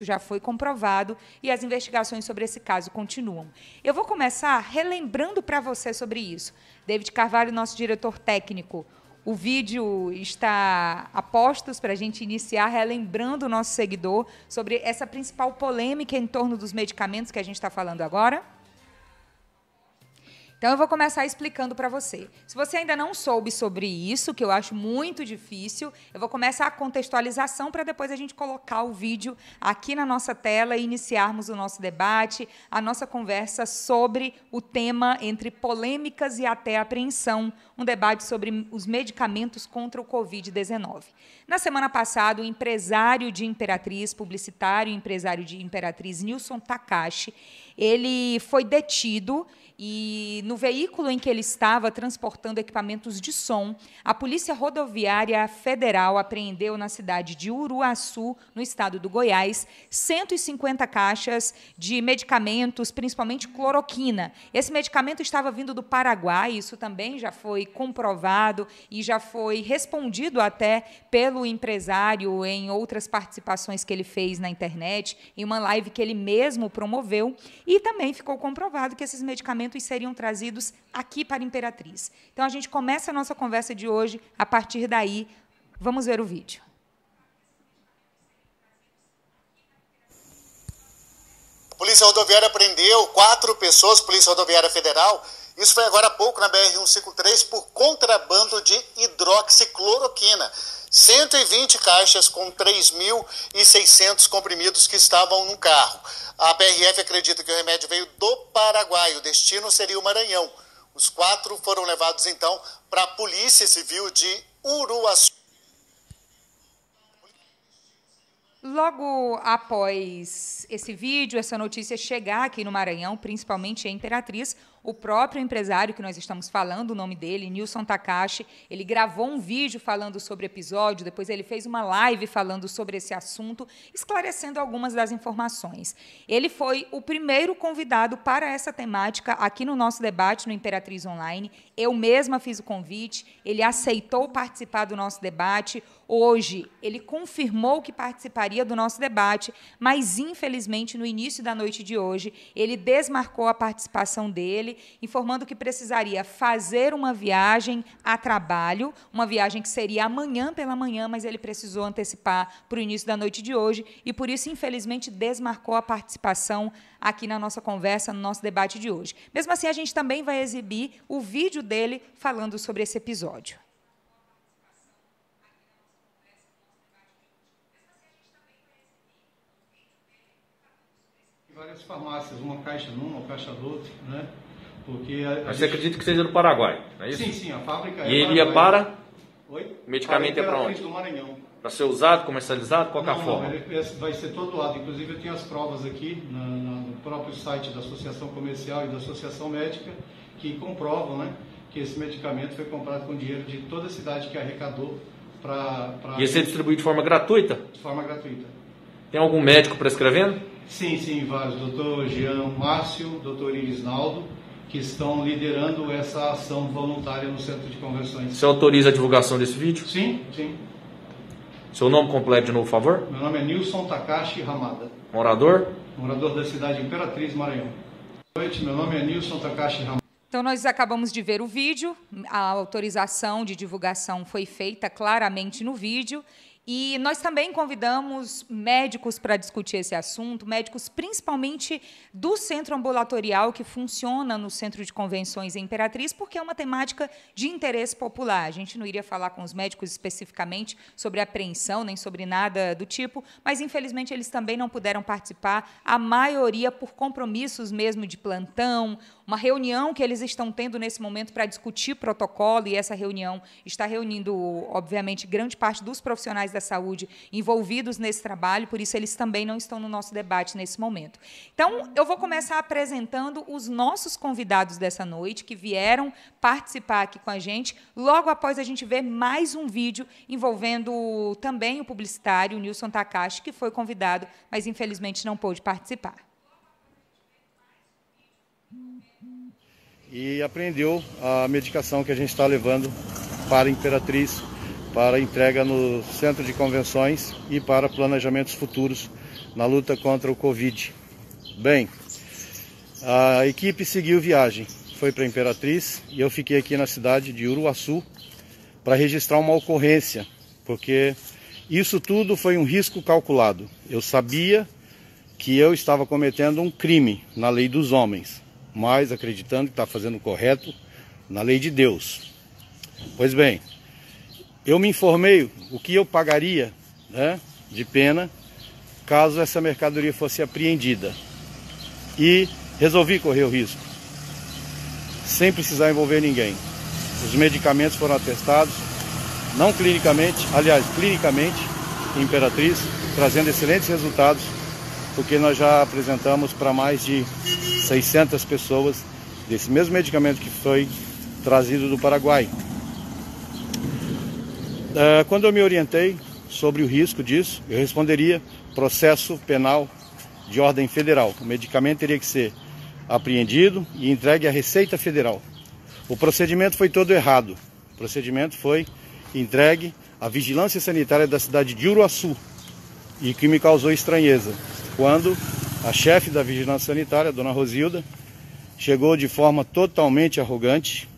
já foi comprovado e as investigações sobre esse caso continuam. Eu vou começar relembrando para você sobre isso. David Carvalho, nosso diretor técnico, o vídeo está a postos para a gente iniciar relembrando o nosso seguidor sobre essa principal polêmica em torno dos medicamentos que a gente está falando agora. Então eu vou começar explicando para você. Se você ainda não soube sobre isso, que eu acho muito difícil, eu vou começar a contextualização para depois a gente colocar o vídeo aqui na nossa tela e iniciarmos o nosso debate, a nossa conversa sobre o tema entre polêmicas e até apreensão, um debate sobre os medicamentos contra o COVID-19. Na semana passada, o empresário de Imperatriz, publicitário e empresário de Imperatriz, Nilson Takashi, ele foi detido e no veículo em que ele estava transportando equipamentos de som, a Polícia Rodoviária Federal apreendeu na cidade de Uruaçu, no estado do Goiás, 150 caixas de medicamentos, principalmente cloroquina. Esse medicamento estava vindo do Paraguai, isso também já foi comprovado e já foi respondido até pelo empresário em outras participações que ele fez na internet, em uma live que ele mesmo promoveu, e também ficou comprovado que esses medicamentos medicamentos seriam trazidos aqui para a Imperatriz. Então, a gente começa a nossa conversa de hoje, a partir daí, vamos ver o vídeo. A Polícia Rodoviária prendeu quatro pessoas, Polícia Rodoviária Federal, isso foi agora há pouco na BR-153 por contrabando de hidroxicloroquina. 120 caixas com 3.600 comprimidos que estavam no carro. A PRF acredita que o remédio veio do Paraguai, o destino seria o Maranhão. Os quatro foram levados então para a Polícia Civil de Uruaçu. Logo após esse vídeo, essa notícia chegar aqui no Maranhão, principalmente em Imperatriz, o próprio empresário que nós estamos falando, o nome dele, Nilson Takashi, ele gravou um vídeo falando sobre o episódio, depois ele fez uma live falando sobre esse assunto, esclarecendo algumas das informações. Ele foi o primeiro convidado para essa temática aqui no nosso debate no Imperatriz Online. Eu mesma fiz o convite, ele aceitou participar do nosso debate. Hoje, ele confirmou que participaria do nosso debate, mas infelizmente no início da noite de hoje, ele desmarcou a participação dele informando que precisaria fazer uma viagem a trabalho, uma viagem que seria amanhã pela manhã, mas ele precisou antecipar para o início da noite de hoje e, por isso, infelizmente, desmarcou a participação aqui na nossa conversa, no nosso debate de hoje. Mesmo assim, a gente também vai exibir o vídeo dele falando sobre esse episódio. Várias farmácias, uma caixa numa, uma caixa do outro, né? Porque a, a você gente... acredita que seja do Paraguai, não é isso? Sim, sim, a fábrica é E ele ia para? Oi? O medicamento é para onde? do Maranhão. Para ser usado, comercializado, qual é a forma? Não, ele vai ser todo doado. Inclusive eu tenho as provas aqui na, na, no próprio site da Associação Comercial e da Associação Médica que comprovam né, que esse medicamento foi comprado com dinheiro de toda a cidade que arrecadou para... Pra... Ia ser distribuído de forma gratuita? De forma gratuita. Tem algum médico prescrevendo? Sim, sim, vários. Doutor Jean Márcio, doutor Iris Naldo, que estão liderando essa ação voluntária no Centro de Conversões. Você autoriza a divulgação desse vídeo? Sim, sim. Seu nome completo de novo, por favor? Meu nome é Nilson Takashi Ramada. Morador? Morador da cidade Imperatriz, Maranhão. Boa noite, meu nome é Nilson Takashi Ramada. Então, nós acabamos de ver o vídeo, a autorização de divulgação foi feita claramente no vídeo, e nós também convidamos médicos para discutir esse assunto, médicos principalmente do centro ambulatorial que funciona no Centro de Convenções em Imperatriz, porque é uma temática de interesse popular. A gente não iria falar com os médicos especificamente sobre apreensão, nem sobre nada do tipo, mas infelizmente eles também não puderam participar, a maioria por compromissos mesmo de plantão, uma reunião que eles estão tendo nesse momento para discutir protocolo, e essa reunião está reunindo, obviamente, grande parte dos profissionais da saúde envolvidos nesse trabalho, por isso eles também não estão no nosso debate nesse momento. Então, eu vou começar apresentando os nossos convidados dessa noite, que vieram participar aqui com a gente, logo após a gente ver mais um vídeo envolvendo também o publicitário Nilson Takashi, que foi convidado, mas infelizmente não pôde participar. e apreendeu a medicação que a gente está levando para a Imperatriz, para entrega no centro de convenções e para planejamentos futuros na luta contra o Covid. Bem, a equipe seguiu viagem, foi para Imperatriz e eu fiquei aqui na cidade de Uruaçu para registrar uma ocorrência, porque isso tudo foi um risco calculado. Eu sabia que eu estava cometendo um crime na lei dos homens, mas acreditando que está fazendo o correto na lei de Deus. Pois bem, eu me informei o que eu pagaria né, de pena caso essa mercadoria fosse apreendida e resolvi correr o risco, sem precisar envolver ninguém. Os medicamentos foram atestados, não clinicamente, aliás, clinicamente, em Imperatriz, trazendo excelentes resultados, porque nós já apresentamos para mais de 600 pessoas desse mesmo medicamento que foi trazido do Paraguai. É, quando eu me orientei sobre o risco disso, eu responderia processo penal de ordem federal. O medicamento teria que ser apreendido e entregue à Receita Federal. O procedimento foi todo errado. O procedimento foi entregue à Vigilância Sanitária da cidade de Uruaçu e que me causou estranheza. Quando a chefe da Vigilância Sanitária, dona Rosilda, chegou de forma totalmente arrogante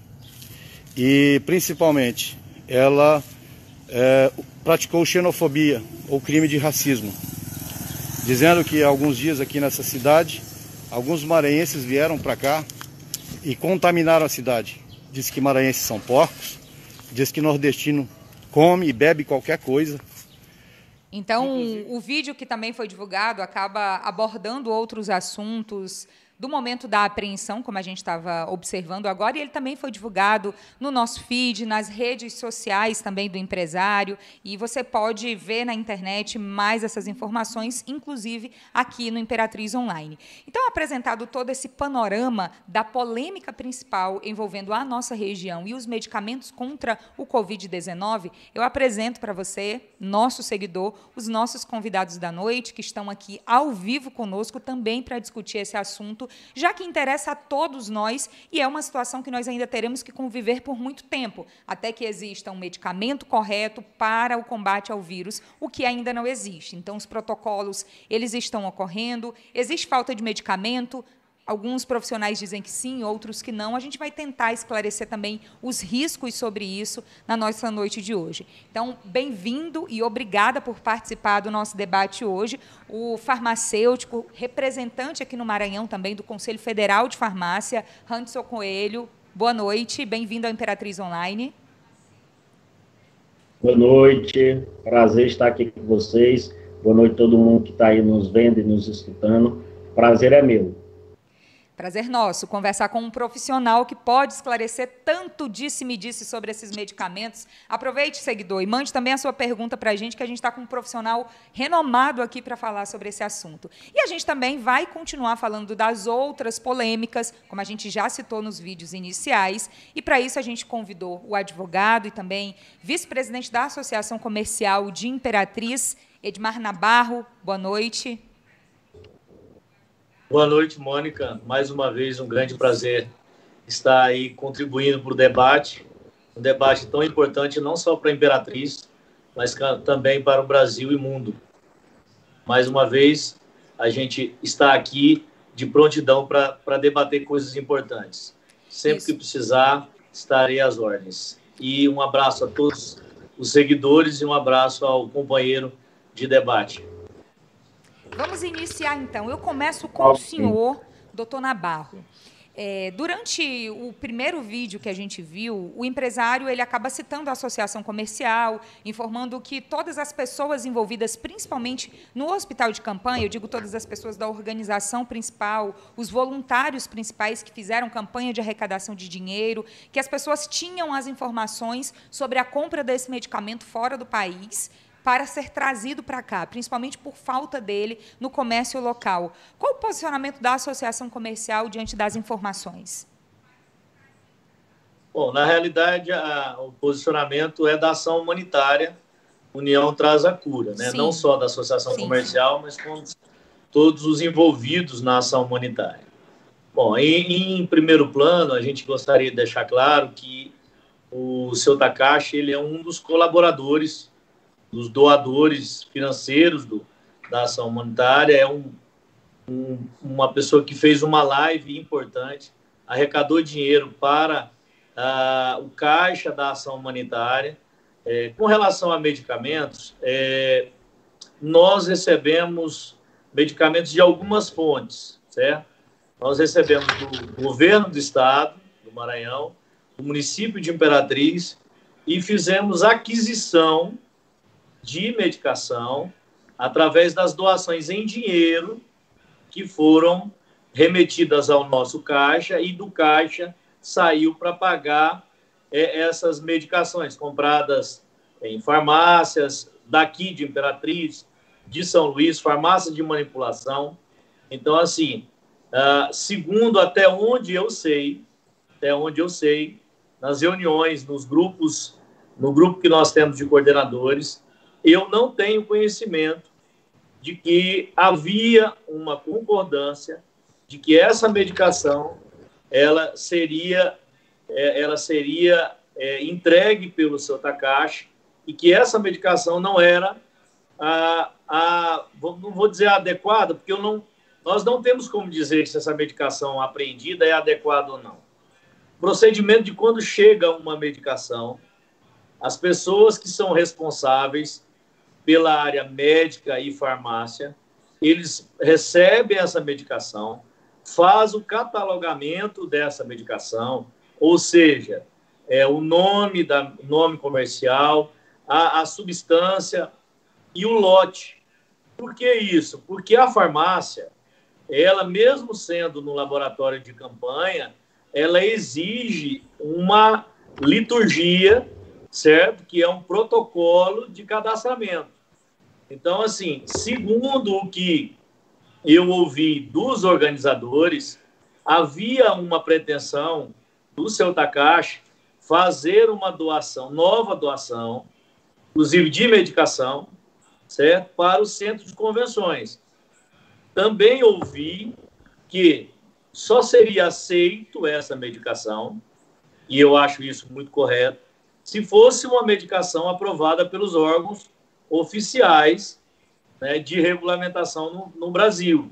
e principalmente ela é, praticou xenofobia ou crime de racismo, dizendo que alguns dias aqui nessa cidade alguns maranhenses vieram para cá e contaminaram a cidade. Diz que maranhenses são porcos, diz que nordestino come e bebe qualquer coisa. Então, o vídeo que também foi divulgado acaba abordando outros assuntos do momento da apreensão, como a gente estava observando agora, e ele também foi divulgado no nosso feed, nas redes sociais também do empresário, e você pode ver na internet mais essas informações, inclusive aqui no Imperatriz Online. Então, apresentado todo esse panorama da polêmica principal envolvendo a nossa região e os medicamentos contra o Covid-19, eu apresento para você, nosso seguidor, os nossos convidados da noite, que estão aqui ao vivo conosco também para discutir esse assunto já que interessa a todos nós e é uma situação que nós ainda teremos que conviver por muito tempo, até que exista um medicamento correto para o combate ao vírus, o que ainda não existe. Então, os protocolos, eles estão ocorrendo, existe falta de medicamento, Alguns profissionais dizem que sim, outros que não. A gente vai tentar esclarecer também os riscos sobre isso na nossa noite de hoje. Então, bem-vindo e obrigada por participar do nosso debate hoje. O farmacêutico, representante aqui no Maranhão também do Conselho Federal de Farmácia, Hanson Coelho. Boa noite, bem-vindo ao Imperatriz Online. Boa noite, prazer estar aqui com vocês. Boa noite a todo mundo que está aí nos vendo e nos escutando. Prazer é meu. Prazer nosso conversar com um profissional que pode esclarecer tanto disse-me disse sobre esses medicamentos. Aproveite, seguidor, e mande também a sua pergunta para a gente, que a gente está com um profissional renomado aqui para falar sobre esse assunto. E a gente também vai continuar falando das outras polêmicas, como a gente já citou nos vídeos iniciais. E para isso a gente convidou o advogado e também vice-presidente da Associação Comercial de Imperatriz, Edmar Nabarro. Boa noite. Boa noite, Mônica. Mais uma vez, um grande prazer estar aí contribuindo para o debate, um debate tão importante não só para a Imperatriz, mas também para o Brasil e mundo. Mais uma vez, a gente está aqui de prontidão para debater coisas importantes. Sempre Isso. que precisar, estarei às ordens. E um abraço a todos os seguidores e um abraço ao companheiro de debate. Vamos iniciar então. Eu começo com o senhor, doutor Nabarro. É, durante o primeiro vídeo que a gente viu, o empresário ele acaba citando a associação comercial, informando que todas as pessoas envolvidas, principalmente no hospital de campanha, eu digo todas as pessoas da organização principal, os voluntários principais que fizeram campanha de arrecadação de dinheiro, que as pessoas tinham as informações sobre a compra desse medicamento fora do país para ser trazido para cá, principalmente por falta dele no comércio local. Qual o posicionamento da associação comercial diante das informações? Bom, na realidade, a, o posicionamento é da ação humanitária, União traz a cura, né? não só da associação Sim. comercial, mas com todos os envolvidos na ação humanitária. Bom, em, em primeiro plano, a gente gostaria de deixar claro que o seu Takashi ele é um dos colaboradores dos doadores financeiros do, da ação humanitária, é um, um, uma pessoa que fez uma live importante, arrecadou dinheiro para uh, o caixa da ação humanitária. É, com relação a medicamentos, é, nós recebemos medicamentos de algumas fontes, certo? Nós recebemos do governo do estado, do Maranhão, do município de Imperatriz, e fizemos aquisição de medicação através das doações em dinheiro que foram remetidas ao nosso caixa e do caixa saiu para pagar é, essas medicações compradas em farmácias daqui de Imperatriz, de São Luís, farmácia de manipulação. Então, assim, uh, segundo até onde eu sei, até onde eu sei, nas reuniões, nos grupos, no grupo que nós temos de coordenadores, eu não tenho conhecimento de que havia uma concordância de que essa medicação ela seria é, ela seria é, entregue pelo seu Takashi e que essa medicação não era a, a não vou dizer adequada porque eu não nós não temos como dizer se essa medicação apreendida é adequada ou não. Procedimento de quando chega uma medicação as pessoas que são responsáveis pela área médica e farmácia, eles recebem essa medicação, faz o catalogamento dessa medicação, ou seja, é o nome da nome comercial, a, a substância e o lote. Por que isso? Porque a farmácia, ela mesmo sendo no laboratório de campanha, ela exige uma liturgia, certo? Que é um protocolo de cadastramento. Então, assim, segundo o que eu ouvi dos organizadores, havia uma pretensão do seu Takashi fazer uma doação, nova doação, inclusive de medicação, certo? Para o centro de convenções. Também ouvi que só seria aceito essa medicação, e eu acho isso muito correto, se fosse uma medicação aprovada pelos órgãos oficiais né, de regulamentação no, no Brasil.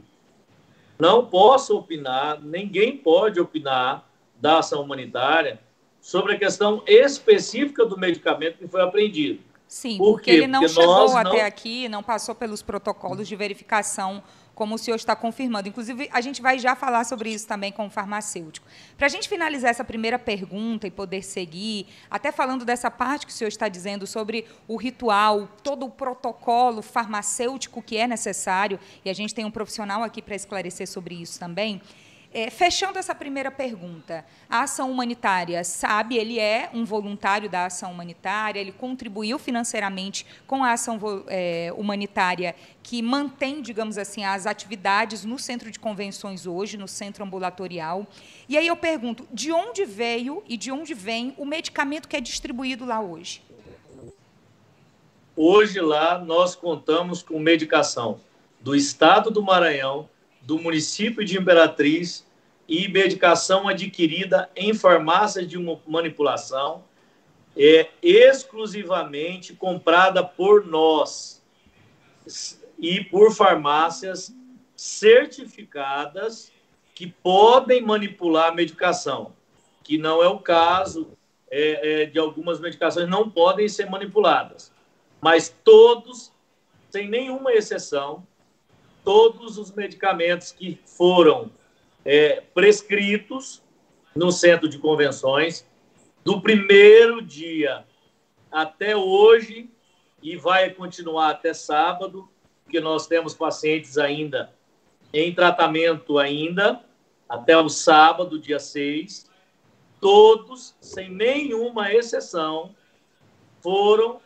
Não posso opinar, ninguém pode opinar da ação humanitária sobre a questão específica do medicamento que foi apreendido. Sim, Por porque ele não porque chegou até não... aqui, não passou pelos protocolos de verificação como o senhor está confirmando. Inclusive, a gente vai já falar sobre isso também com o farmacêutico. Para a gente finalizar essa primeira pergunta e poder seguir, até falando dessa parte que o senhor está dizendo sobre o ritual, todo o protocolo farmacêutico que é necessário, e a gente tem um profissional aqui para esclarecer sobre isso também. É, fechando essa primeira pergunta, a ação humanitária sabe, ele é um voluntário da ação humanitária, ele contribuiu financeiramente com a ação é, humanitária que mantém, digamos assim, as atividades no centro de convenções hoje, no centro ambulatorial. E aí eu pergunto, de onde veio e de onde vem o medicamento que é distribuído lá hoje? Hoje lá nós contamos com medicação do Estado do Maranhão, do município de Imperatriz e medicação adquirida em farmácias de manipulação, é exclusivamente comprada por nós e por farmácias certificadas que podem manipular a medicação, que não é o caso é, é, de algumas medicações não podem ser manipuladas, mas todos, sem nenhuma exceção, todos os medicamentos que foram é, prescritos no centro de convenções, do primeiro dia até hoje, e vai continuar até sábado, porque nós temos pacientes ainda em tratamento ainda, até o sábado, dia 6, todos, sem nenhuma exceção, foram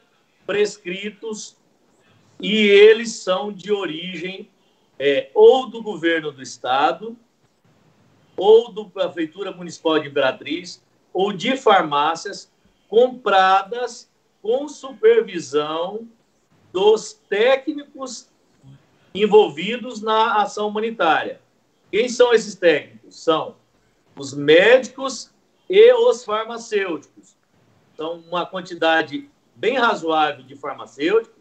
prescritos e eles são de origem é, ou do governo do estado, ou do prefeitura municipal de Imperatriz, ou de farmácias compradas com supervisão dos técnicos envolvidos na ação humanitária. Quem são esses técnicos? São os médicos e os farmacêuticos. São uma quantidade bem razoável de farmacêuticos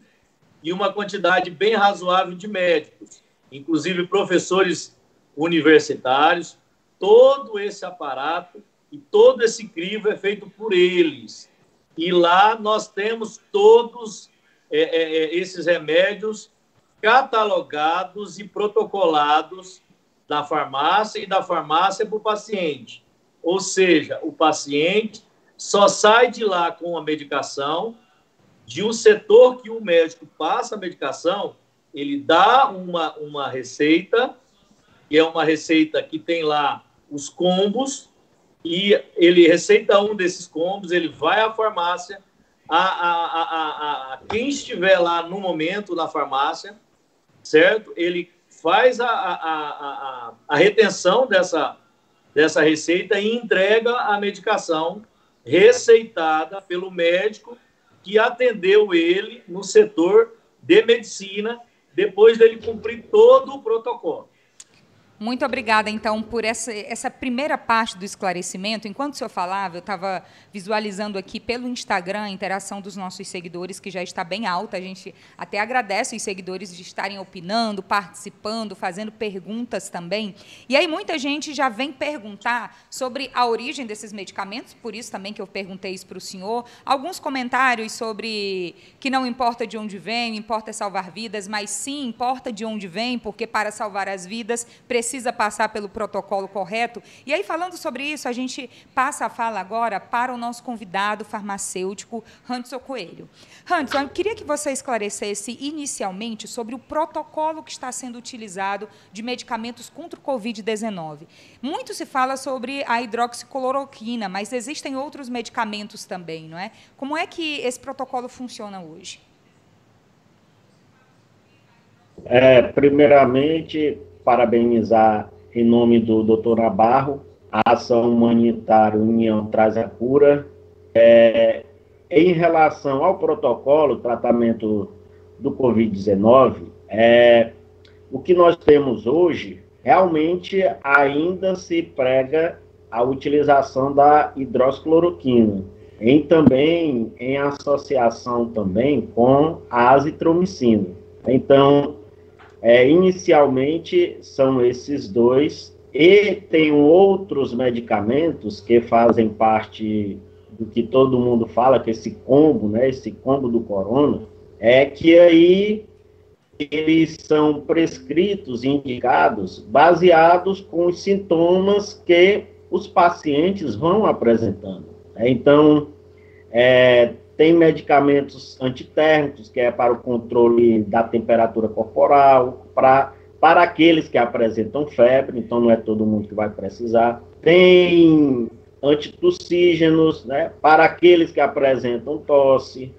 e uma quantidade bem razoável de médicos, inclusive professores universitários. Todo esse aparato e todo esse crivo é feito por eles. E lá nós temos todos é, é, é esses remédios catalogados e protocolados da farmácia e da farmácia para o paciente. Ou seja, o paciente só sai de lá com a medicação de um setor que o médico passa a medicação, ele dá uma, uma receita, que é uma receita que tem lá os combos, e ele receita um desses combos, ele vai à farmácia, a, a, a, a, quem estiver lá no momento na farmácia, certo? Ele faz a, a, a, a retenção dessa, dessa receita e entrega a medicação receitada pelo médico que atendeu ele no setor de medicina, depois dele cumprir todo o protocolo. Muito obrigada, então, por essa, essa primeira parte do esclarecimento. Enquanto o senhor falava, eu estava visualizando aqui pelo Instagram a interação dos nossos seguidores, que já está bem alta. A gente até agradece os seguidores de estarem opinando, participando, fazendo perguntas também. E aí, muita gente já vem perguntar sobre a origem desses medicamentos, por isso também que eu perguntei isso para o senhor. Alguns comentários sobre que não importa de onde vem, importa salvar vidas, mas sim importa de onde vem, porque para salvar as vidas precisa precisa passar pelo protocolo correto. E aí, falando sobre isso, a gente passa a fala agora para o nosso convidado farmacêutico, Hanson Coelho. Hanson, eu queria que você esclarecesse inicialmente sobre o protocolo que está sendo utilizado de medicamentos contra o Covid-19. Muito se fala sobre a hidroxicloroquina, mas existem outros medicamentos também, não é? Como é que esse protocolo funciona hoje? É, primeiramente, parabenizar em nome do Dr. Nabarro a ação humanitária União Traz a Cura. É, em relação ao protocolo tratamento do Covid-19, é, o que nós temos hoje realmente ainda se prega a utilização da hidroxicloroquina, em também em associação também com a azitromicina. Então, é, inicialmente são esses dois, e tem outros medicamentos que fazem parte do que todo mundo fala, que esse combo, né, esse combo do corona, é que aí eles são prescritos indicados baseados com os sintomas que os pacientes vão apresentando. Então, é, tem medicamentos antitérmicos, que é para o controle da temperatura corporal, para, para aqueles que apresentam febre, então não é todo mundo que vai precisar. Tem antitussígenos, né, para aqueles que apresentam tosse.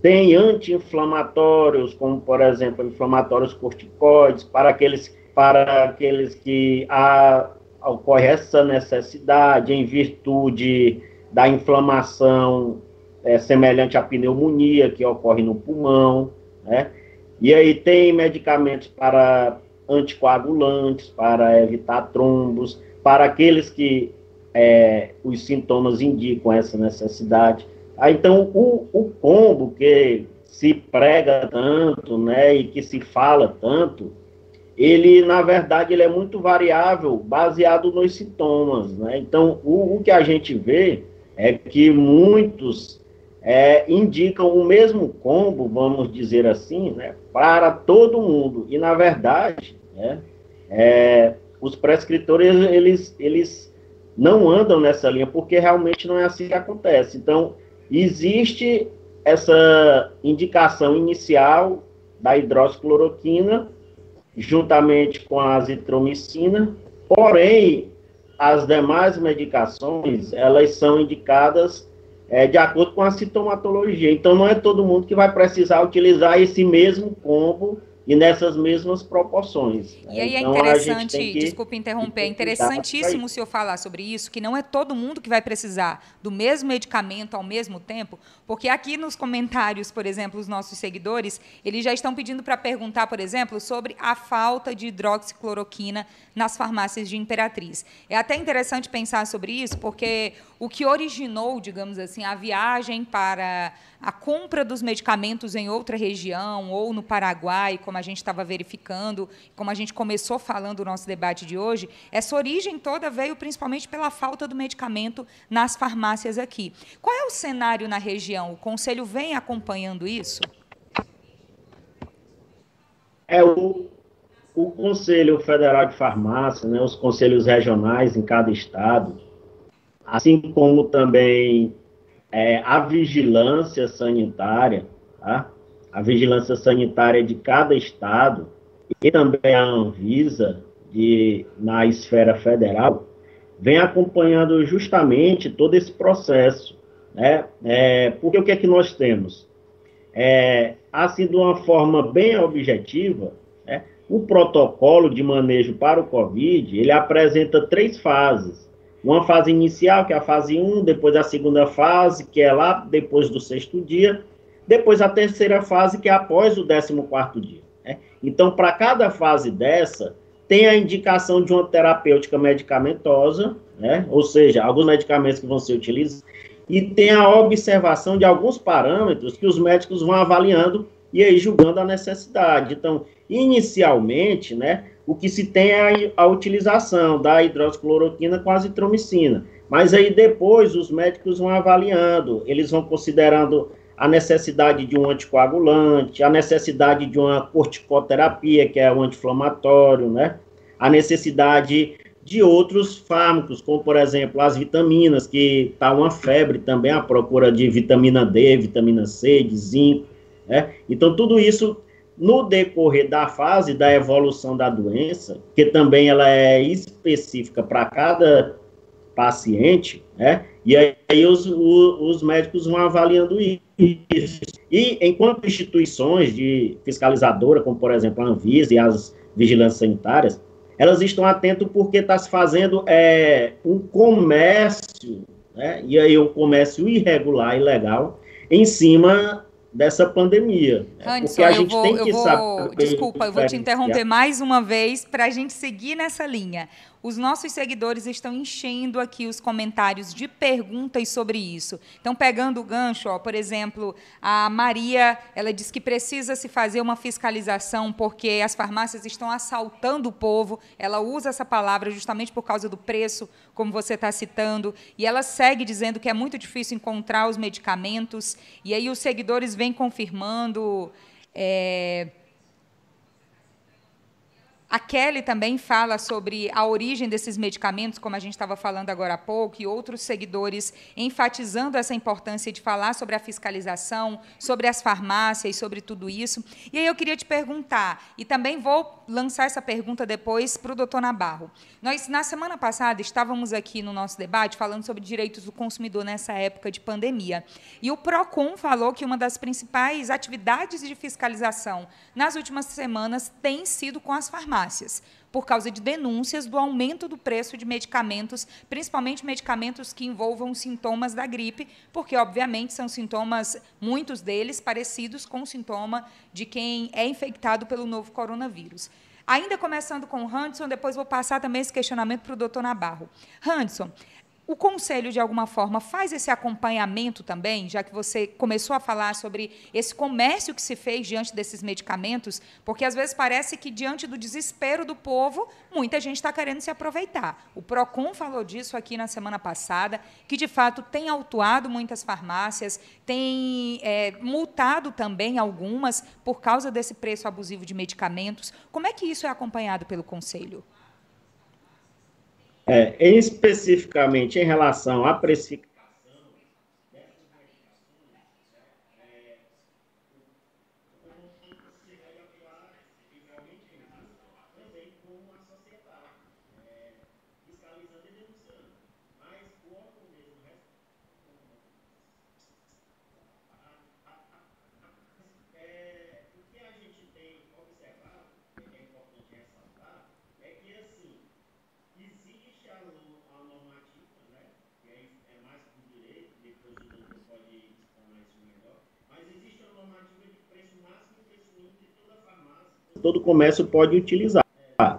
Tem anti-inflamatórios, como, por exemplo, inflamatórios corticoides, para aqueles, para aqueles que há, ocorre essa necessidade em virtude da inflamação é, semelhante à pneumonia que ocorre no pulmão, né? E aí tem medicamentos para anticoagulantes, para evitar trombos, para aqueles que é, os sintomas indicam essa necessidade. Ah, então, o, o combo que se prega tanto, né, e que se fala tanto, ele, na verdade, ele é muito variável, baseado nos sintomas, né? Então, o, o que a gente vê é que muitos é, indicam o mesmo combo, vamos dizer assim, né, para todo mundo. E, na verdade, né, é, os prescritores, eles, eles não andam nessa linha, porque realmente não é assim que acontece. Então, existe essa indicação inicial da hidroxicloroquina, juntamente com a azitromicina, porém, as demais medicações, elas são indicadas é, de acordo com a sintomatologia. Então, não é todo mundo que vai precisar utilizar esse mesmo combo e nessas mesmas proporções. E aí é então, é interessante, que, desculpe interromper, é interessantíssimo o senhor falar sobre isso, que não é todo mundo que vai precisar do mesmo medicamento ao mesmo tempo, porque aqui nos comentários, por exemplo, os nossos seguidores, eles já estão pedindo para perguntar, por exemplo, sobre a falta de hidroxicloroquina nas farmácias de Imperatriz. É até interessante pensar sobre isso, porque o que originou, digamos assim, a viagem para a compra dos medicamentos em outra região ou no Paraguai, como a gente estava verificando, como a gente começou falando o nosso debate de hoje, essa origem toda veio principalmente pela falta do medicamento nas farmácias aqui. Qual é o cenário na região? O Conselho vem acompanhando isso? É o, o Conselho Federal de Farmácia, né, os conselhos regionais em cada estado, assim como também é, a vigilância sanitária, tá? a vigilância sanitária de cada estado e também a Anvisa de, na esfera federal, vem acompanhando justamente todo esse processo. Né? É, porque o que é que nós temos? É, assim, de uma forma bem objetiva, né? o protocolo de manejo para o COVID, ele apresenta três fases. Uma fase inicial, que é a fase 1, depois a segunda fase, que é lá depois do sexto dia, depois a terceira fase, que é após o décimo quarto dia. Né? Então, para cada fase dessa, tem a indicação de uma terapêutica medicamentosa, né? ou seja, alguns medicamentos que vão ser utilizados, e tem a observação de alguns parâmetros que os médicos vão avaliando e aí julgando a necessidade. Então, inicialmente, né, o que se tem é a, a utilização da hidroxicloroquina com azitromicina. Mas aí depois os médicos vão avaliando, eles vão considerando a necessidade de um anticoagulante, a necessidade de uma corticoterapia, que é o anti-inflamatório, né? A necessidade de outros fármacos, como por exemplo as vitaminas, que está uma febre também, a procura de vitamina D, vitamina C, de zinco, né? Então tudo isso no decorrer da fase da evolução da doença, que também ela é específica para cada paciente, né? E aí os, os médicos vão avaliando isso. E enquanto instituições de fiscalizadora, como por exemplo a Anvisa e as vigilâncias sanitárias, elas estão atentas porque está se fazendo é, um comércio, né? E aí um comércio irregular, ilegal, em cima dessa pandemia. Né? Porque a gente vou, tem que vou, saber. Desculpa, eu vou te interromper mais uma vez para a gente seguir nessa linha. Os nossos seguidores estão enchendo aqui os comentários de perguntas sobre isso. Então, pegando o gancho, ó, por exemplo, a Maria, ela diz que precisa se fazer uma fiscalização porque as farmácias estão assaltando o povo. Ela usa essa palavra justamente por causa do preço, como você está citando. E ela segue dizendo que é muito difícil encontrar os medicamentos. E aí os seguidores vêm confirmando. É, a Kelly também fala sobre a origem desses medicamentos, como a gente estava falando agora há pouco, e outros seguidores enfatizando essa importância de falar sobre a fiscalização, sobre as farmácias, sobre tudo isso. E aí eu queria te perguntar, e também vou lançar essa pergunta depois para o doutor Nabarro. Nós, na semana passada, estávamos aqui no nosso debate falando sobre direitos do consumidor nessa época de pandemia. E o PROCON falou que uma das principais atividades de fiscalização nas últimas semanas tem sido com as farmácias, por causa de denúncias do aumento do preço de medicamentos, principalmente medicamentos que envolvam sintomas da gripe, porque, obviamente, são sintomas, muitos deles, parecidos com o sintoma de quem é infectado pelo novo coronavírus. Ainda começando com o Hanson, depois vou passar também esse questionamento para o doutor Nabarro. Hanson, o conselho, de alguma forma, faz esse acompanhamento também, já que você começou a falar sobre esse comércio que se fez diante desses medicamentos, porque às vezes parece que, diante do desespero do povo, muita gente está querendo se aproveitar. O PROCON falou disso aqui na semana passada, que de fato tem autuado muitas farmácias, tem é, multado também algumas por causa desse preço abusivo de medicamentos. Como é que isso é acompanhado pelo conselho? É, especificamente em relação à precificação, todo comércio pode utilizar,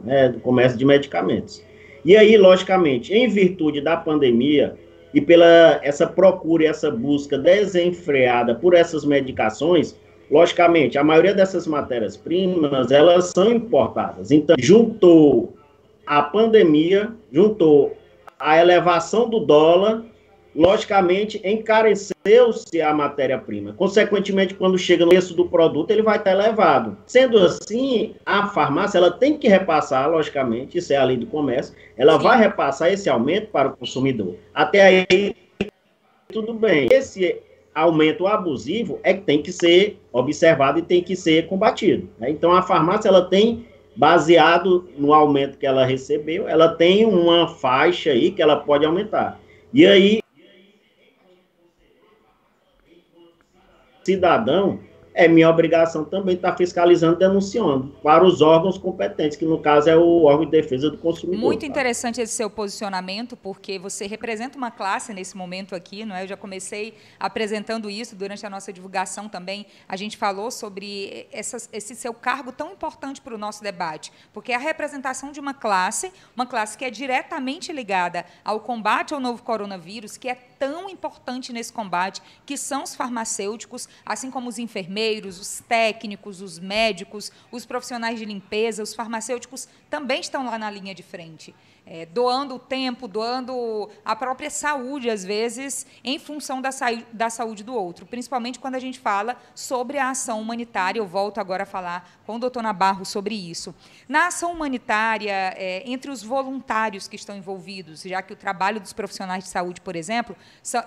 né, do comércio de medicamentos. E aí, logicamente, em virtude da pandemia, e pela essa procura e essa busca desenfreada por essas medicações, logicamente, a maioria dessas matérias-primas, elas são importadas. Então, juntou a pandemia, juntou a elevação do dólar logicamente, encareceu-se a matéria-prima. Consequentemente, quando chega no preço do produto, ele vai estar elevado. Sendo assim, a farmácia ela tem que repassar, logicamente, isso é a lei do comércio, ela vai repassar esse aumento para o consumidor. Até aí, tudo bem. Esse aumento abusivo é que tem que ser observado e tem que ser combatido. Né? Então, a farmácia ela tem baseado no aumento que ela recebeu, ela tem uma faixa aí que ela pode aumentar. E aí, cidadão, é minha obrigação também estar fiscalizando, denunciando para os órgãos competentes, que no caso é o órgão de defesa do consumidor. Muito tá? interessante esse seu posicionamento, porque você representa uma classe nesse momento aqui, não é? Eu já comecei apresentando isso durante a nossa divulgação também. A gente falou sobre essa, esse seu cargo tão importante para o nosso debate, porque é a representação de uma classe, uma classe que é diretamente ligada ao combate ao novo coronavírus, que é tão importante nesse combate, que são os farmacêuticos, assim como os enfermeiros, os técnicos, os médicos, os profissionais de limpeza, os farmacêuticos também estão lá na linha de frente é, doando o tempo, doando a própria saúde, às vezes, em função da, da saúde do outro, principalmente quando a gente fala sobre a ação humanitária. Eu volto agora a falar com o doutor Nabarro sobre isso. Na ação humanitária, é, entre os voluntários que estão envolvidos, já que o trabalho dos profissionais de saúde, por exemplo,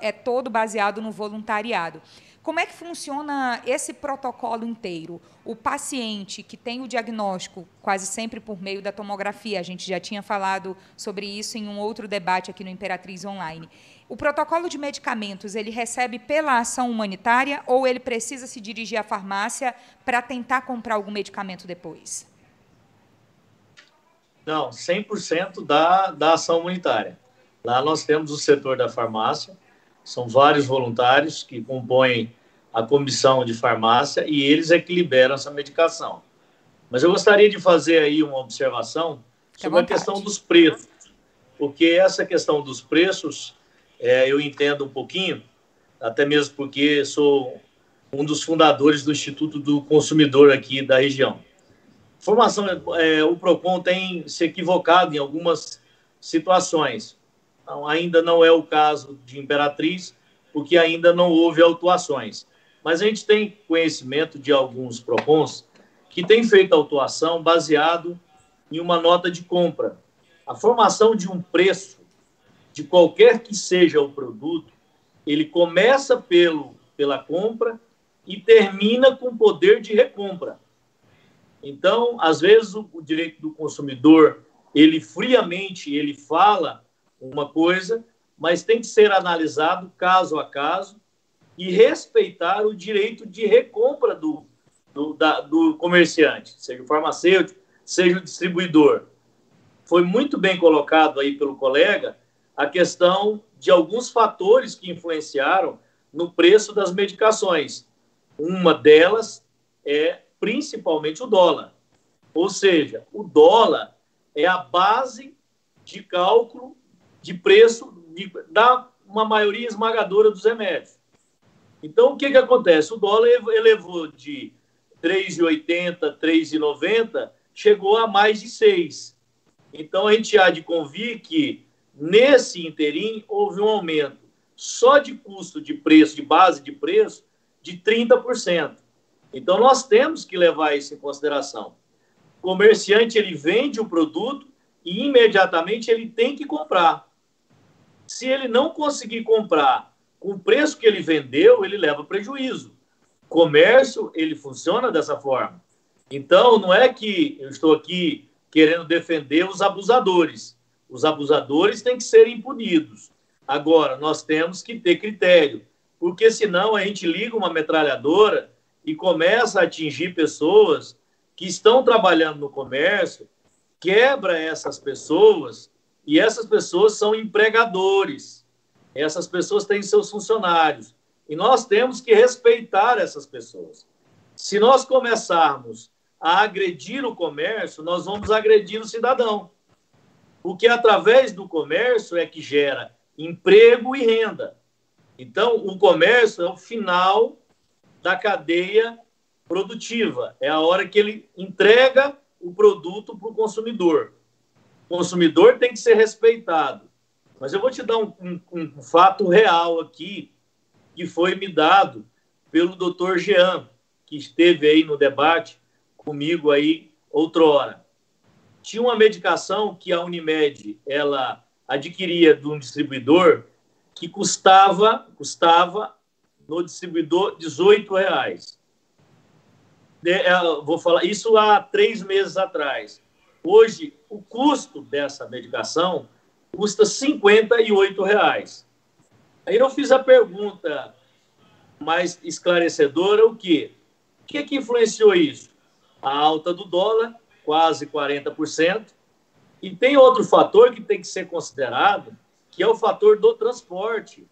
é todo baseado no voluntariado. Como é que funciona esse protocolo inteiro? O paciente que tem o diagnóstico, quase sempre por meio da tomografia, a gente já tinha falado sobre isso em um outro debate aqui no Imperatriz Online. O protocolo de medicamentos, ele recebe pela ação humanitária ou ele precisa se dirigir à farmácia para tentar comprar algum medicamento depois? Não, 100% da, da ação humanitária. Lá nós temos o setor da farmácia, são vários voluntários que compõem a comissão de farmácia e eles é que liberam essa medicação. Mas eu gostaria de fazer aí uma observação sobre a questão dos preços, porque essa questão dos preços é, eu entendo um pouquinho, até mesmo porque sou um dos fundadores do Instituto do Consumidor aqui da região. Formação, é, o Procon tem se equivocado em algumas situações. Então, ainda não é o caso de Imperatriz, porque ainda não houve autuações. Mas a gente tem conhecimento de alguns PROCONs que têm feito autuação baseado em uma nota de compra. A formação de um preço, de qualquer que seja o produto, ele começa pelo, pela compra e termina com poder de recompra. Então, às vezes, o, o direito do consumidor, ele friamente, ele fala uma coisa, mas tem que ser analisado caso a caso e respeitar o direito de recompra do, do, da, do comerciante, seja o farmacêutico, seja o distribuidor. Foi muito bem colocado aí pelo colega a questão de alguns fatores que influenciaram no preço das medicações. Uma delas é principalmente o dólar. Ou seja, o dólar é a base de cálculo de preço de, da uma maioria esmagadora dos remédios. Então, o que, que acontece? O dólar elevou de 3,80, 3,90, chegou a mais de 6. Então, a gente há de convir que, nesse interim, houve um aumento só de custo de preço, de base de preço, de 30%. Então, nós temos que levar isso em consideração. O comerciante, ele vende o produto e, imediatamente, ele tem que comprar. Se ele não conseguir comprar com o preço que ele vendeu, ele leva prejuízo. Comércio, ele funciona dessa forma. Então, não é que eu estou aqui querendo defender os abusadores. Os abusadores têm que ser impunidos. Agora, nós temos que ter critério, porque senão a gente liga uma metralhadora e começa a atingir pessoas que estão trabalhando no comércio, quebra essas pessoas e essas pessoas são empregadores. Essas pessoas têm seus funcionários. E nós temos que respeitar essas pessoas. Se nós começarmos a agredir o comércio, nós vamos agredir o cidadão. Porque através do comércio é que gera emprego e renda. Então, o comércio é o final da cadeia produtiva, é a hora que ele entrega o produto para o consumidor. Consumidor tem que ser respeitado. Mas eu vou te dar um, um, um fato real aqui, que foi me dado pelo doutor Jean, que esteve aí no debate comigo aí outrora. Tinha uma medicação que a Unimed ela adquiria de um distribuidor que custava custava no distribuidor 18 reais. É, vou falar isso há três meses atrás. Hoje o custo dessa medicação custa 58 reais. Aí eu fiz a pergunta mais esclarecedora, o quê? O que, é que influenciou isso? A alta do dólar, quase 40%, e tem outro fator que tem que ser considerado, que é o fator do transporte.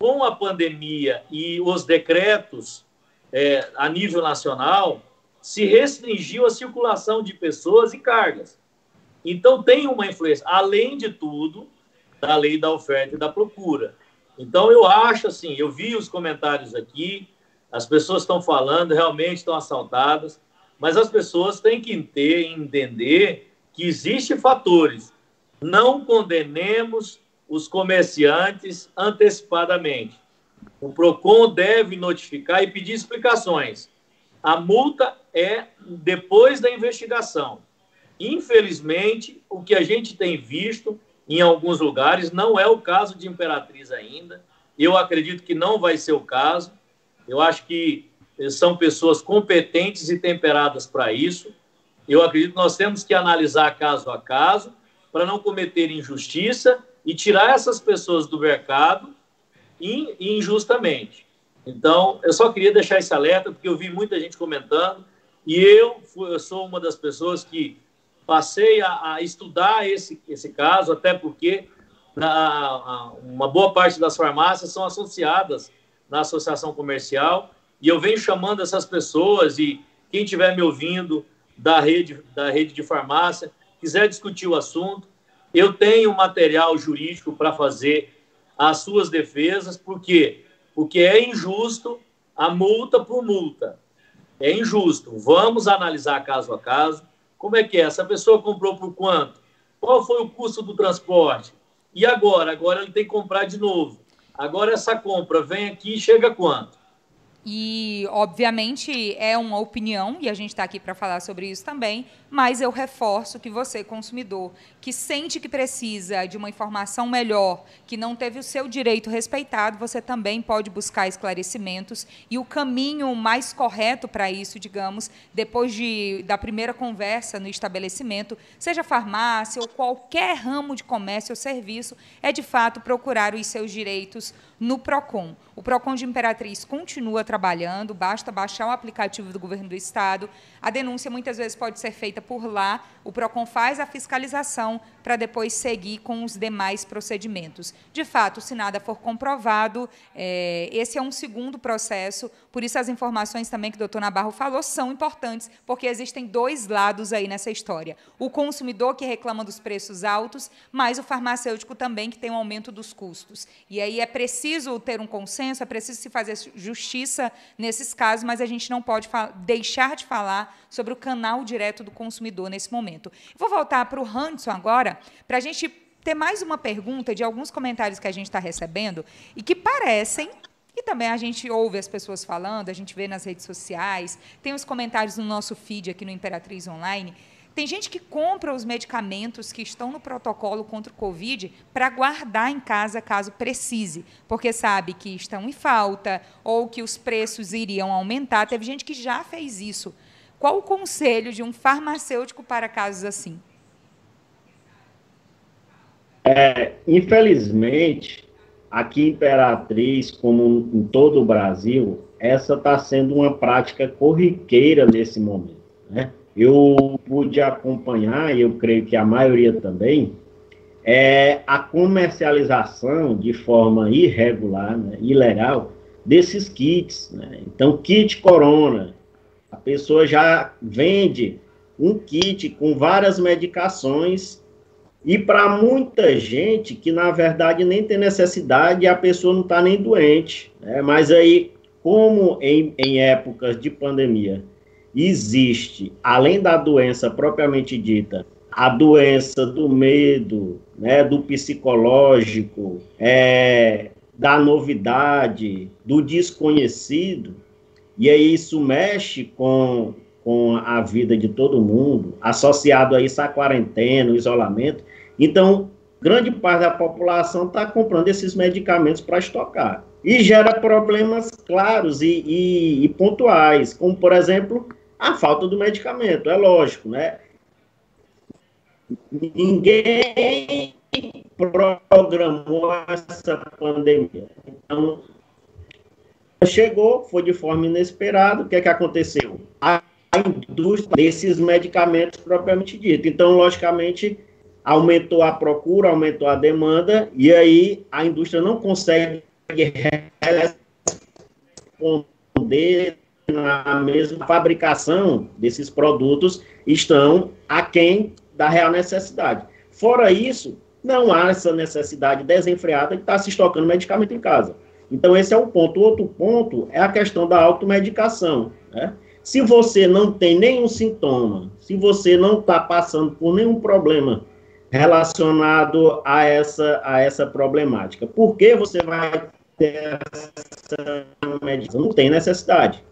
Com a pandemia e os decretos é, a nível nacional, se restringiu a circulação de pessoas e cargas. Então, tem uma influência, além de tudo, da lei da oferta e da procura. Então, eu acho assim, eu vi os comentários aqui, as pessoas estão falando, realmente estão assaltadas, mas as pessoas têm que ter, entender que existem fatores. Não condenemos os comerciantes antecipadamente. O PROCON deve notificar e pedir explicações. A multa é depois da investigação. Infelizmente, o que a gente tem visto em alguns lugares não é o caso de Imperatriz ainda. Eu acredito que não vai ser o caso. Eu acho que são pessoas competentes e temperadas para isso. Eu acredito que nós temos que analisar caso a caso para não cometer injustiça e tirar essas pessoas do mercado injustamente. Então, eu só queria deixar esse alerta, porque eu vi muita gente comentando, e eu, eu sou uma das pessoas que passei a, a estudar esse, esse caso, até porque na, uma boa parte das farmácias são associadas na associação comercial, e eu venho chamando essas pessoas, e quem estiver me ouvindo, da rede, da rede de farmácia, quiser discutir o assunto, eu tenho material jurídico para fazer as suas defesas, por quê? Porque é injusto a multa por multa. É injusto. Vamos analisar caso a caso. Como é que é? Essa pessoa comprou por quanto? Qual foi o custo do transporte? E agora? Agora ele tem que comprar de novo. Agora essa compra vem aqui e chega quanto? E, obviamente, é uma opinião, e a gente está aqui para falar sobre isso também, mas eu reforço que você, consumidor, que sente que precisa de uma informação melhor, que não teve o seu direito respeitado, você também pode buscar esclarecimentos. E o caminho mais correto para isso, digamos, depois de, da primeira conversa no estabelecimento, seja farmácia ou qualquer ramo de comércio ou serviço, é de fato procurar os seus direitos no PROCON. O PROCON de Imperatriz continua trabalhando, basta baixar o aplicativo do governo do estado. A denúncia muitas vezes pode ser feita por lá, o PROCON faz a fiscalização para depois seguir com os demais procedimentos. De fato, se nada for comprovado, é, esse é um segundo processo, por isso as informações também que o doutor Nabarro falou são importantes, porque existem dois lados aí nessa história. O consumidor que reclama dos preços altos, mas o farmacêutico também que tem um aumento dos custos. E aí é preciso ter um consenso, é preciso se fazer justiça nesses casos, mas a gente não pode deixar de falar sobre o canal direto do consumidor nesse momento. Vou voltar para o Hanson agora, para a gente ter mais uma pergunta de alguns comentários que a gente está recebendo e que parecem e também a gente ouve as pessoas falando, a gente vê nas redes sociais, tem os comentários no nosso feed aqui no Imperatriz Online. Tem gente que compra os medicamentos que estão no protocolo contra o Covid para guardar em casa caso precise, porque sabe que estão em falta ou que os preços iriam aumentar. Teve gente que já fez isso. Qual o conselho de um farmacêutico para casos assim? É, infelizmente, aqui em Imperatriz, como em todo o Brasil, essa está sendo uma prática corriqueira nesse momento. Né? Eu pude acompanhar, e eu creio que a maioria também, é a comercialização de forma irregular, né, ilegal, desses kits. Né? Então, kit corona, a pessoa já vende um kit com várias medicações E para muita gente que, na verdade, nem tem necessidade a pessoa não está nem doente. Né? Mas aí, como em, em épocas de pandemia existe, além da doença propriamente dita, a doença do medo, né, do psicológico, é, da novidade, do desconhecido, e aí isso mexe com, com a vida de todo mundo, associado a isso a quarentena, o isolamento. Então, grande parte da população está comprando esses medicamentos para estocar. E gera problemas claros e, e, e pontuais, como, por exemplo, a falta do medicamento, é lógico, né? Ninguém programou essa pandemia. Então, chegou, foi de forma inesperada. O que é que aconteceu? A indústria desses medicamentos propriamente dito. Então, logicamente, aumentou a procura, aumentou a demanda, e aí a indústria não consegue responder na mesma fabricação desses produtos, estão aquém da real necessidade. Fora isso, não há essa necessidade desenfreada de estar se estocando medicamento em casa. Então, esse é um ponto. Outro ponto é a questão da automedicação. Né? Se você não tem nenhum sintoma, se você não está passando por nenhum problema relacionado a essa, a essa problemática, por que você vai ter essa medicação? Não tem necessidade.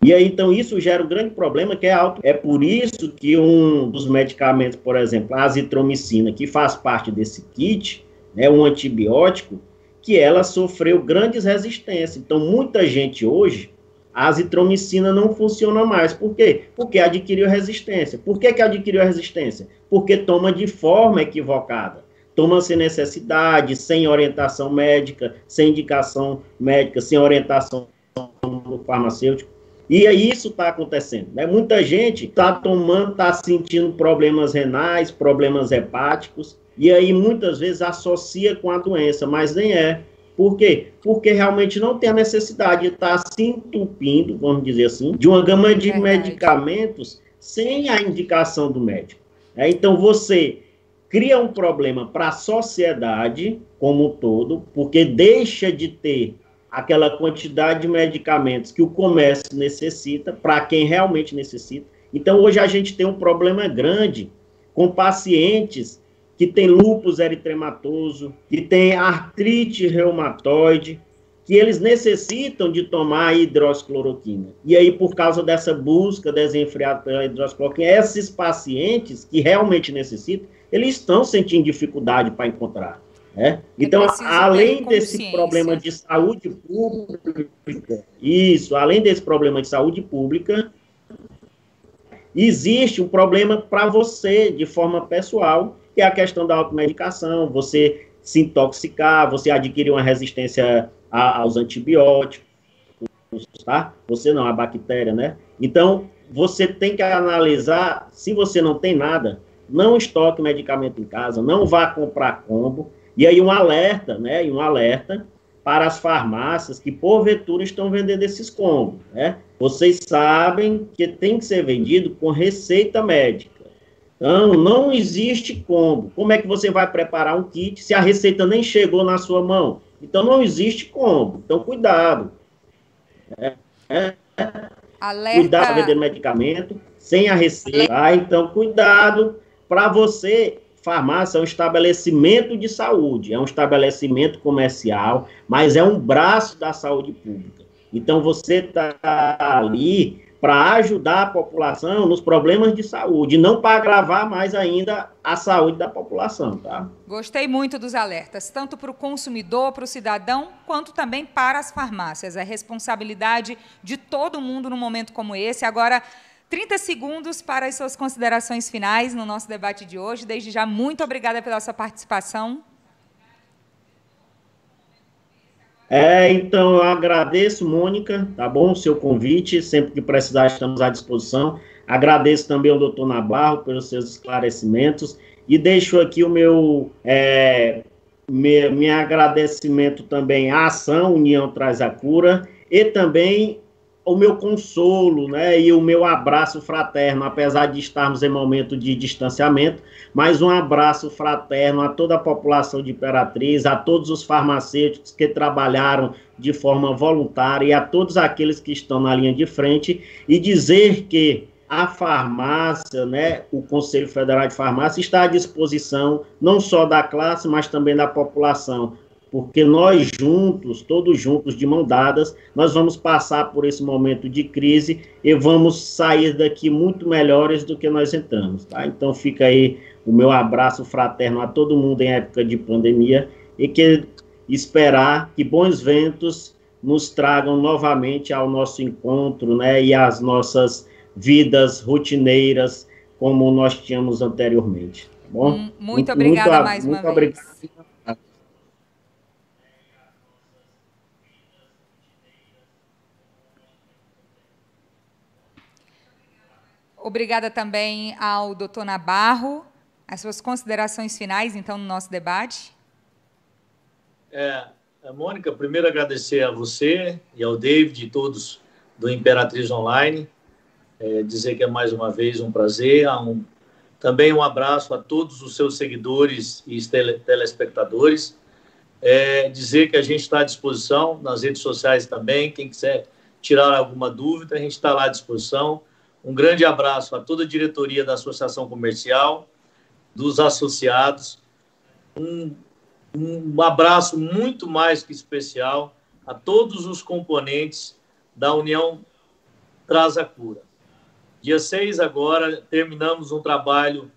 E aí, então, isso gera um grande problema que é alto. É por isso que um dos medicamentos, por exemplo, a azitromicina, que faz parte desse kit, é um antibiótico, que ela sofreu grandes resistências. Então, muita gente hoje, a azitromicina não funciona mais. Por quê? Porque adquiriu resistência. Por que, que adquiriu resistência? Porque toma de forma equivocada. Toma sem necessidade, sem orientação médica, sem indicação médica, sem orientação do farmacêutico. E aí isso está acontecendo. Né? Muita gente está tomando, está sentindo problemas renais, problemas hepáticos, e aí muitas vezes associa com a doença, mas nem é. Por quê? Porque realmente não tem a necessidade de estar tá se entupindo, vamos dizer assim, de uma gama de Verdade. medicamentos sem a indicação do médico. É, então você cria um problema para a sociedade como um todo, porque deixa de ter aquela quantidade de medicamentos que o comércio necessita, para quem realmente necessita. Então, hoje a gente tem um problema grande com pacientes que têm lúpus eritematoso, que têm artrite reumatoide, que eles necessitam de tomar hidroxicloroquina. E aí, por causa dessa busca desenfreada pela hidroxicloroquina, esses pacientes que realmente necessitam, eles estão sentindo dificuldade para encontrar. É? Então, além desse problema de saúde pública, isso, além desse problema de saúde pública, existe um problema para você, de forma pessoal, que é a questão da automedicação, você se intoxicar, você adquirir uma resistência a, aos antibióticos, tá? Você não, a bactéria, né? Então, você tem que analisar, se você não tem nada, não estoque medicamento em casa, não vá comprar combo, e aí um alerta, né? E um alerta para as farmácias que porventura estão vendendo esses combos, né? Vocês sabem que tem que ser vendido com receita médica. Então, não existe combo. Como é que você vai preparar um kit se a receita nem chegou na sua mão? Então, não existe combo. Então, cuidado. É, é, Alerta. Cuidado para vender medicamento sem a receita. Ah, então, cuidado para você farmácia é um estabelecimento de saúde, é um estabelecimento comercial, mas é um braço da saúde pública. Então você está ali para ajudar a população nos problemas de saúde, não para agravar mais ainda a saúde da população, tá? Gostei muito dos alertas, tanto para o consumidor, para o cidadão, quanto também para as farmácias. É responsabilidade de todo mundo num momento como esse. Agora, 30 segundos para as suas considerações finais no nosso debate de hoje. Desde já, muito obrigada pela sua participação. É, então eu agradeço, Mônica, tá bom? O seu convite, sempre que precisar estamos à disposição. Agradeço também ao doutor Nabarro pelos seus esclarecimentos e deixo aqui o meu, é, meu, meu agradecimento também à ação União Traz a Cura e também o meu consolo, né, e o meu abraço fraterno, apesar de estarmos em momento de distanciamento, mas um abraço fraterno a toda a população de Imperatriz, a todos os farmacêuticos que trabalharam de forma voluntária e a todos aqueles que estão na linha de frente. E dizer que a farmácia, né, o Conselho Federal de Farmácia está à disposição não só da classe, mas também da população porque nós juntos, todos juntos, de mão dadas, nós vamos passar por esse momento de crise e vamos sair daqui muito melhores do que nós entramos, tá? Então fica aí o meu abraço fraterno a todo mundo em época de pandemia e que esperar que bons ventos nos tragam novamente ao nosso encontro, né, e às nossas vidas rotineiras como nós tínhamos anteriormente, tá bom? Muito, muito obrigada muito, mais muito uma vez. Obrigada também ao doutor Nabarro. As suas considerações finais, então, no nosso debate. É, Mônica, primeiro agradecer a você e ao David e todos do Imperatriz Online. É, dizer que é mais uma vez um prazer. Um, também um abraço a todos os seus seguidores e tele, telespectadores. É, dizer que a gente está à disposição nas redes sociais também. Quem quiser tirar alguma dúvida, a gente está lá à disposição. Um grande abraço a toda a diretoria da Associação Comercial, dos associados. Um, um abraço muito mais que especial a todos os componentes da União Traz a Cura. Dia 6 agora terminamos um trabalho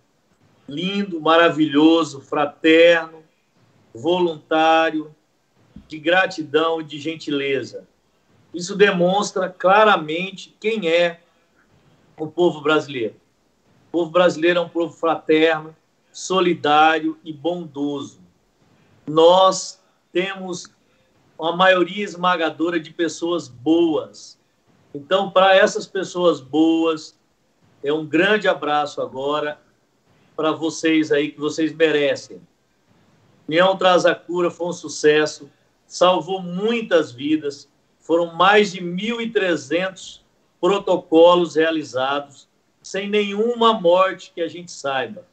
lindo, maravilhoso, fraterno, voluntário, de gratidão e de gentileza. Isso demonstra claramente quem é o povo brasileiro. O povo brasileiro é um povo fraterno, solidário e bondoso. Nós temos uma maioria esmagadora de pessoas boas. Então, para essas pessoas boas, é um grande abraço agora para vocês aí que vocês merecem. União Traz a Cura foi um sucesso, salvou muitas vidas, foram mais de 1.300 protocolos realizados sem nenhuma morte que a gente saiba.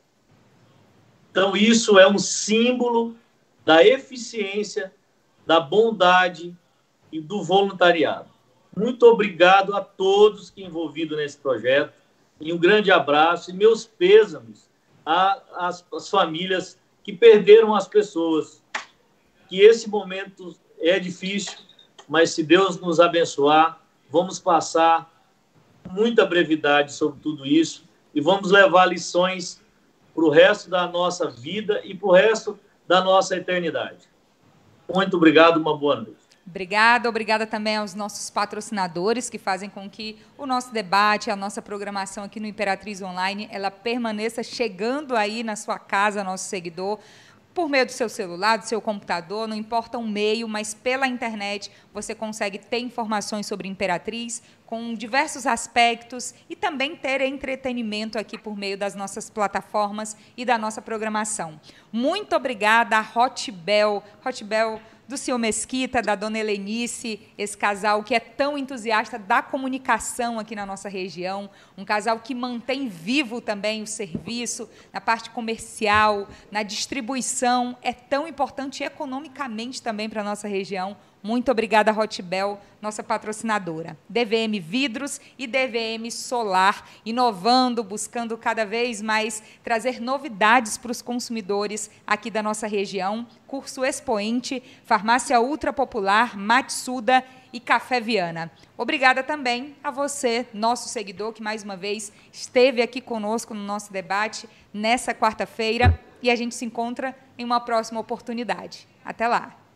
Então, isso é um símbolo da eficiência, da bondade e do voluntariado. Muito obrigado a todos que envolvidos nesse projeto e um grande abraço e meus pêsames às, às famílias que perderam as pessoas. Que esse momento é difícil, mas se Deus nos abençoar, vamos passar muita brevidade sobre tudo isso e vamos levar lições para o resto da nossa vida e para o resto da nossa eternidade. Muito obrigado, uma boa noite. Obrigada, obrigada também aos nossos patrocinadores que fazem com que o nosso debate, a nossa programação aqui no Imperatriz Online, ela permaneça chegando aí na sua casa, nosso seguidor por meio do seu celular, do seu computador, não importa o meio, mas pela internet você consegue ter informações sobre Imperatriz com diversos aspectos e também ter entretenimento aqui por meio das nossas plataformas e da nossa programação. Muito obrigada a Hotbel. Hotbel do senhor Mesquita, da dona Helenice, esse casal que é tão entusiasta da comunicação aqui na nossa região, um casal que mantém vivo também o serviço na parte comercial, na distribuição, é tão importante economicamente também para a nossa região. Muito obrigada, Hotbel, nossa patrocinadora. DVM Vidros e DVM Solar, inovando, buscando cada vez mais trazer novidades para os consumidores aqui da nossa região. Curso Expoente, Farmácia Ultra Popular, Matsuda e Café Viana. Obrigada também a você, nosso seguidor, que mais uma vez esteve aqui conosco no nosso debate nessa quarta-feira e a gente se encontra em uma próxima oportunidade. Até lá!